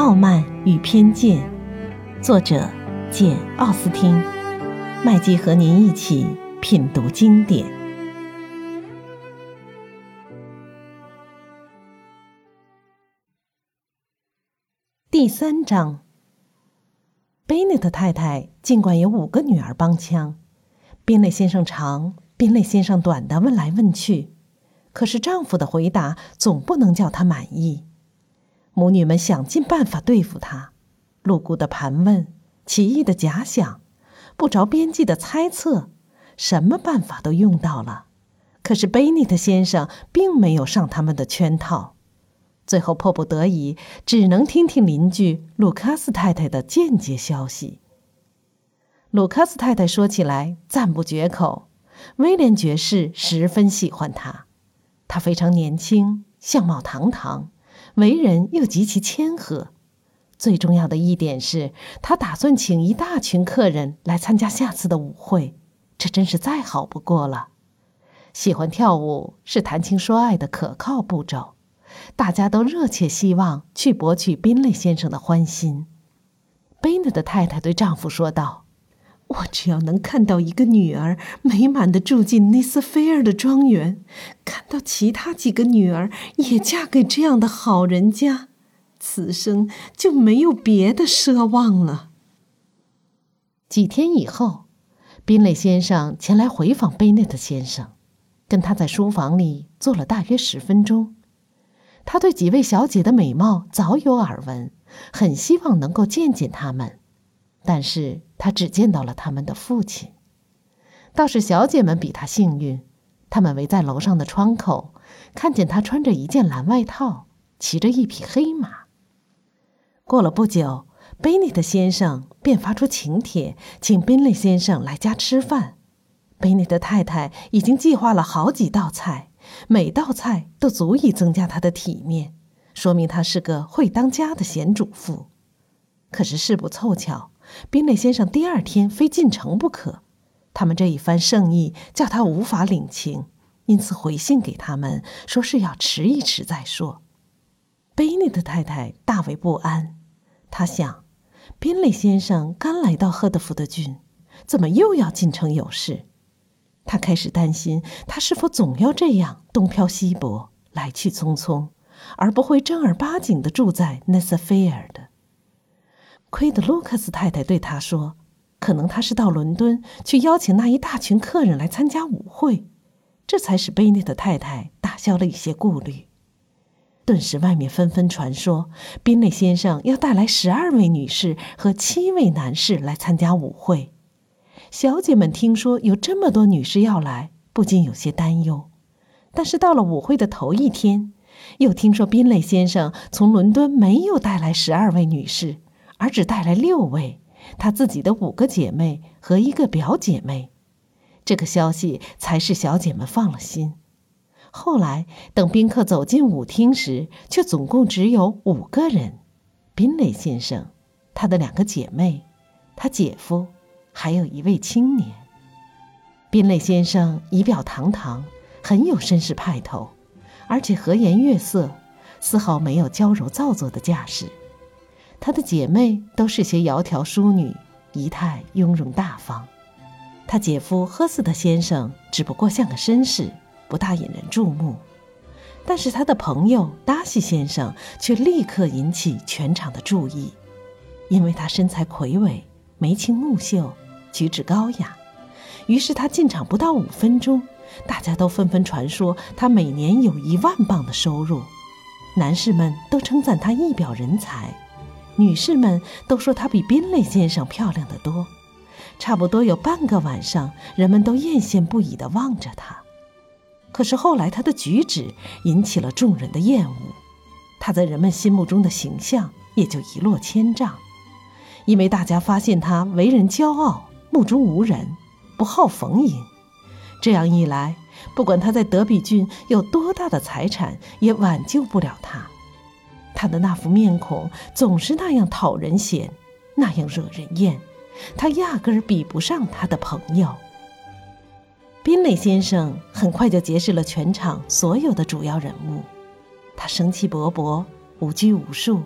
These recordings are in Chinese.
傲慢与偏见》，作者简·奥斯汀。麦基和您一起品读经典。第三章。贝内特太太尽管有五个女儿帮腔，宾类先生长，宾类先生短的问来问去，可是丈夫的回答总不能叫她满意。母女们想尽办法对付他，露骨的盘问，奇异的假想，不着边际的猜测，什么办法都用到了。可是贝尼特先生并没有上他们的圈套，最后迫不得已，只能听听邻居鲁卡斯太太的间接消息。鲁卡斯太太说起来赞不绝口，威廉爵士十分喜欢他，他非常年轻，相貌堂堂。为人又极其谦和，最重要的一点是他打算请一大群客人来参加下次的舞会，这真是再好不过了。喜欢跳舞是谈情说爱的可靠步骤，大家都热切希望去博取宾利先生的欢心。贝内的太太对丈夫说道。我只要能看到一个女儿美满的住进内斯菲尔的庄园，看到其他几个女儿也嫁给这样的好人家，此生就没有别的奢望了。几天以后，宾蕾先生前来回访贝内特先生，跟他在书房里坐了大约十分钟。他对几位小姐的美貌早有耳闻，很希望能够见见他们。但是他只见到了他们的父亲，倒是小姐们比他幸运，他们围在楼上的窗口，看见他穿着一件蓝外套，骑着一匹黑马。过了不久，贝内特先生便发出请帖，请宾利先生来家吃饭。贝内特太太已经计划了好几道菜，每道菜都足以增加他的体面，说明他是个会当家的贤主妇。可是事不凑巧。宾类先生第二天非进城不可，他们这一番盛意叫他无法领情，因此回信给他们，说是要迟一迟再说。贝内的太太大为不安，他想，宾类先生刚来到赫德福德郡，怎么又要进城有事？他开始担心，他是否总要这样东漂西泊，来去匆匆，而不会正儿八经的住在内瑟菲尔的。亏得卢克斯太太对他说：“可能他是到伦敦去邀请那一大群客人来参加舞会，这才使贝内的太太打消了一些顾虑。”顿时，外面纷纷传说，宾内先生要带来十二位女士和七位男士来参加舞会。小姐们听说有这么多女士要来，不禁有些担忧。但是到了舞会的头一天，又听说宾内先生从伦敦没有带来十二位女士。而只带来六位，她自己的五个姐妹和一个表姐妹，这个消息才使小姐们放了心。后来等宾客走进舞厅时，却总共只有五个人：宾蕾先生、他的两个姐妹、他姐夫，还有一位青年。宾蕾先生仪表堂堂，很有绅士派头，而且和颜悦色，丝毫没有娇柔造作的架势。她的姐妹都是些窈窕淑女，仪态雍容大方。她姐夫赫斯特先生只不过像个绅士，不大引人注目。但是他的朋友达西先生却立刻引起全场的注意，因为他身材魁伟，眉清目秀，举止高雅。于是他进场不到五分钟，大家都纷纷传说他每年有一万镑的收入。男士们都称赞他一表人才。女士们都说她比宾利先生漂亮得多，差不多有半个晚上，人们都艳羡不已地望着她。可是后来，她的举止引起了众人的厌恶，她在人们心目中的形象也就一落千丈，因为大家发现她为人骄傲、目中无人、不好逢迎。这样一来，不管她在德比郡有多大的财产，也挽救不了她。他的那副面孔总是那样讨人嫌，那样惹人厌，他压根儿比不上他的朋友。宾蕾先生很快就结识了全场所有的主要人物，他生气勃勃，无拘无束，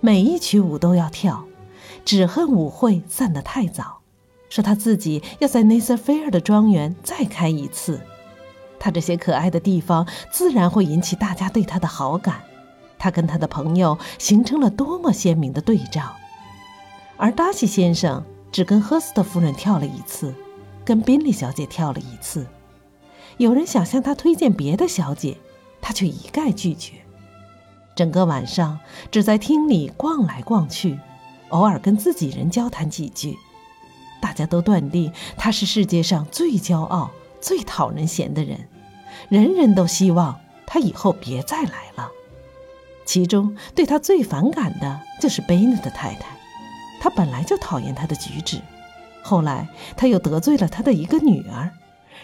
每一曲舞都要跳，只恨舞会散得太早。说他自己要在内瑟菲尔的庄园再开一次。他这些可爱的地方自然会引起大家对他的好感。他跟他的朋友形成了多么鲜明的对照。而达西先生只跟赫斯特夫人跳了一次，跟宾利小姐跳了一次。有人想向他推荐别的小姐，他却一概拒绝。整个晚上只在厅里逛来逛去，偶尔跟自己人交谈几句。大家都断定他是世界上最骄傲、最讨人嫌的人，人人都希望他以后别再来了。其中对他最反感的就是贝内的太太，他本来就讨厌他的举止，后来他又得罪了他的一个女儿，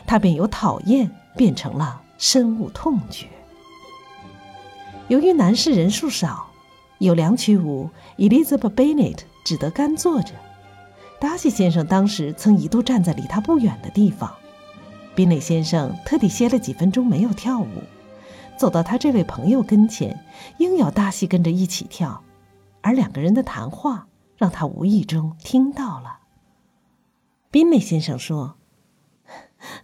他便由讨厌变成了深恶痛绝。由于男士人数少，有两曲舞，Elizabeth Bennet 只得干坐着。达西先生当时曾一度站在离他不远的地方，宾内先生特地歇了几分钟没有跳舞，走到他这位朋友跟前，硬要达西跟着一起跳，而两个人的谈话让他无意中听到了。宾内先生说：“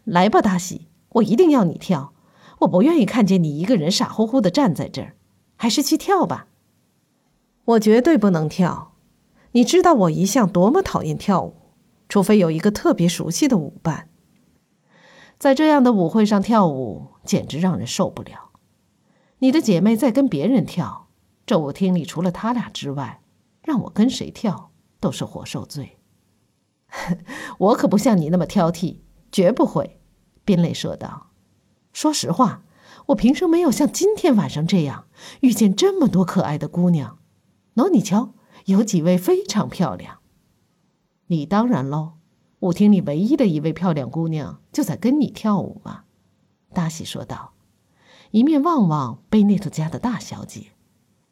来吧，达西，我一定要你跳，我不愿意看见你一个人傻乎乎的站在这儿，还是去跳吧。”我绝对不能跳。你知道我一向多么讨厌跳舞，除非有一个特别熟悉的舞伴。在这样的舞会上跳舞，简直让人受不了。你的姐妹在跟别人跳，这舞厅里除了他俩之外，让我跟谁跳都是活受罪。我可不像你那么挑剔，绝不会。”宾蕾说道。“说实话，我平生没有像今天晚上这样遇见这么多可爱的姑娘。喏，你瞧。”有几位非常漂亮。你当然喽，舞厅里唯一的一位漂亮姑娘就在跟你跳舞嘛。”达西说道，一面望望贝内特家的大小姐。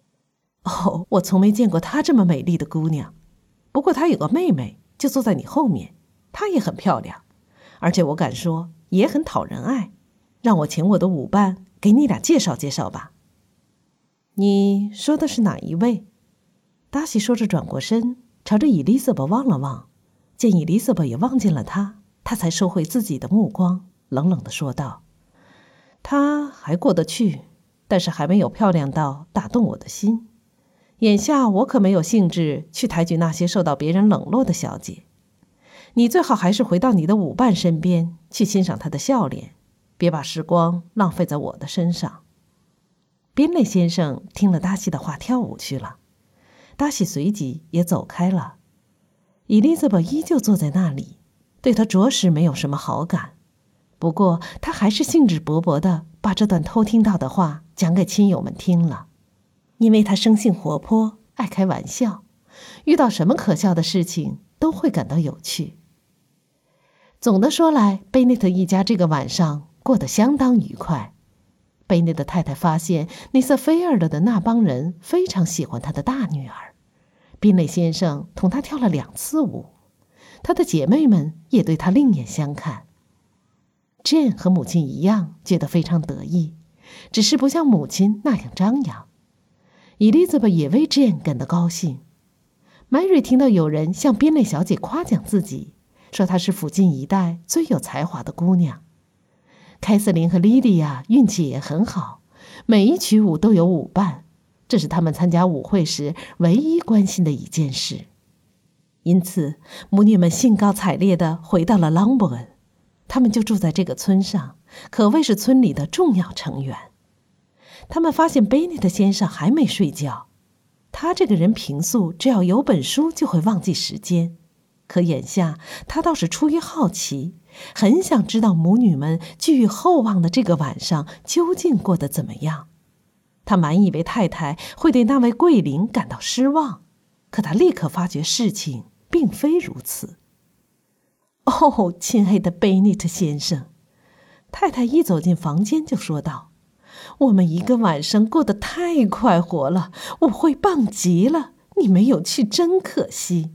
“哦，我从没见过她这么美丽的姑娘。不过她有个妹妹，就坐在你后面，她也很漂亮，而且我敢说也很讨人爱。让我请我的舞伴给你俩介绍介绍吧。你说的是哪一位？”达西说着，转过身，朝着伊丽莎白望了望，见伊丽莎白也望见了他，他才收回自己的目光，冷冷的说道：“他还过得去，但是还没有漂亮到打动我的心。眼下我可没有兴致去抬举那些受到别人冷落的小姐。你最好还是回到你的舞伴身边，去欣赏她的笑脸，别把时光浪费在我的身上。”宾内先生听了达西的话，跳舞去了。达西随即也走开了，伊丽莎白依旧坐在那里，对他着实没有什么好感。不过，他还是兴致勃勃地把这段偷听到的话讲给亲友们听了，因为他生性活泼，爱开玩笑，遇到什么可笑的事情都会感到有趣。总的说来，贝内特一家这个晚上过得相当愉快。贝内的太太发现内瑟菲尔德的那帮人非常喜欢他的大女儿，宾内先生同他跳了两次舞，他的姐妹们也对他另眼相看。Jane 和母亲一样觉得非常得意，只是不像母亲那样张扬。伊丽莎白也为 Jane 感到高兴。Mary 听到有人向宾内小姐夸奖自己，说她是附近一带最有才华的姑娘。凯瑟琳和莉莉娅运气也很好，每一曲舞都有舞伴，这是他们参加舞会时唯一关心的一件事。因此，母女们兴高采烈地回到了朗伯恩，他们就住在这个村上，可谓是村里的重要成员。他们发现贝内特先生还没睡觉，他这个人平素只要有本书就会忘记时间。可眼下，他倒是出于好奇，很想知道母女们寄予厚望的这个晚上究竟过得怎么样。他满以为太太会对那位桂林感到失望，可他立刻发觉事情并非如此。哦，亲爱的贝内特先生，太太一走进房间就说道：“我们一个晚上过得太快活了，舞会棒极了，你没有去真可惜。”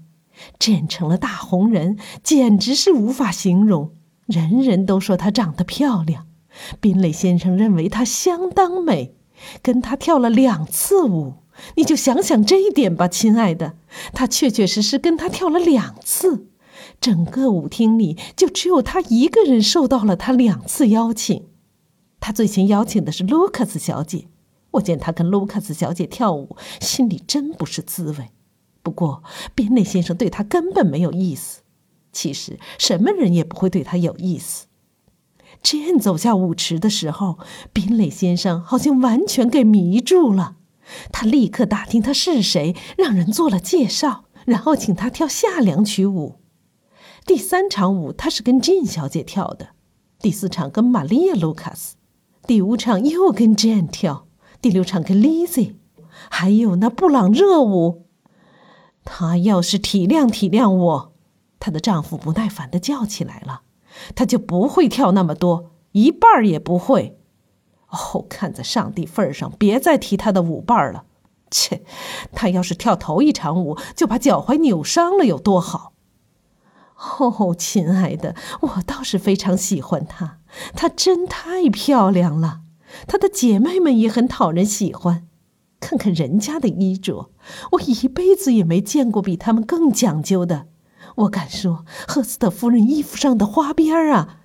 变成了大红人，简直是无法形容。人人都说她长得漂亮，宾蕾先生认为她相当美，跟她跳了两次舞，你就想想这一点吧，亲爱的。他确确实实跟他跳了两次，整个舞厅里就只有他一个人受到了他两次邀请。他最先邀请的是卢卡斯小姐。我见他跟卢卡斯小姐跳舞，心里真不是滋味。不过宾内先生对他根本没有意思。其实什么人也不会对他有意思。Jane 走下舞池的时候，宾内先生好像完全给迷住了。他立刻打听他是谁，让人做了介绍，然后请他跳下两曲舞。第三场舞他是跟金小姐跳的，第四场跟玛利亚·卢卡斯，第五场又跟 Jane 跳。第六场跟 Lizzie，还有那布朗热舞。她要是体谅体谅我，她的丈夫不耐烦的叫起来了，她就不会跳那么多，一半儿也不会。哦，看在上帝份上，别再提她的舞伴了。切，她要是跳头一场舞就把脚踝扭伤了，有多好？哦，亲爱的，我倒是非常喜欢她，她真太漂亮了。她的姐妹们也很讨人喜欢，看看人家的衣着，我一辈子也没见过比他们更讲究的。我敢说，赫斯特夫人衣服上的花边儿啊！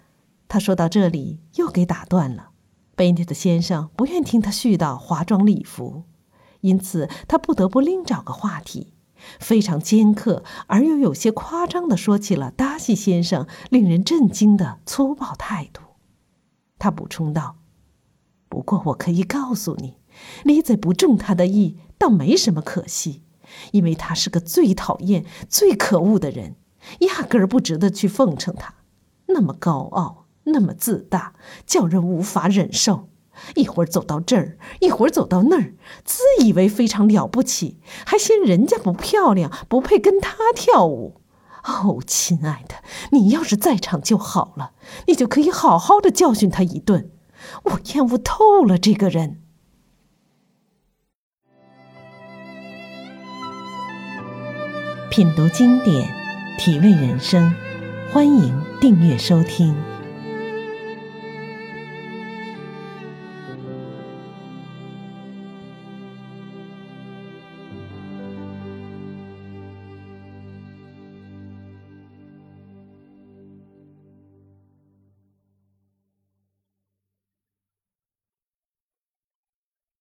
他说到这里又给打断了。贝内特先生不愿听他絮叨华装礼服，因此他不得不另找个话题，非常尖刻而又有些夸张地说起了达西先生令人震惊的粗暴态度。他补充道。不过，我可以告诉你，李子不中他的意，倒没什么可惜，因为他是个最讨厌、最可恶的人，压根儿不值得去奉承他。那么高傲，那么自大，叫人无法忍受。一会儿走到这儿，一会儿走到那儿，自以为非常了不起，还嫌人家不漂亮，不配跟他跳舞。哦，亲爱的，你要是在场就好了，你就可以好好的教训他一顿。我厌恶透了这个人。品读经典，体味人生，欢迎订阅收听。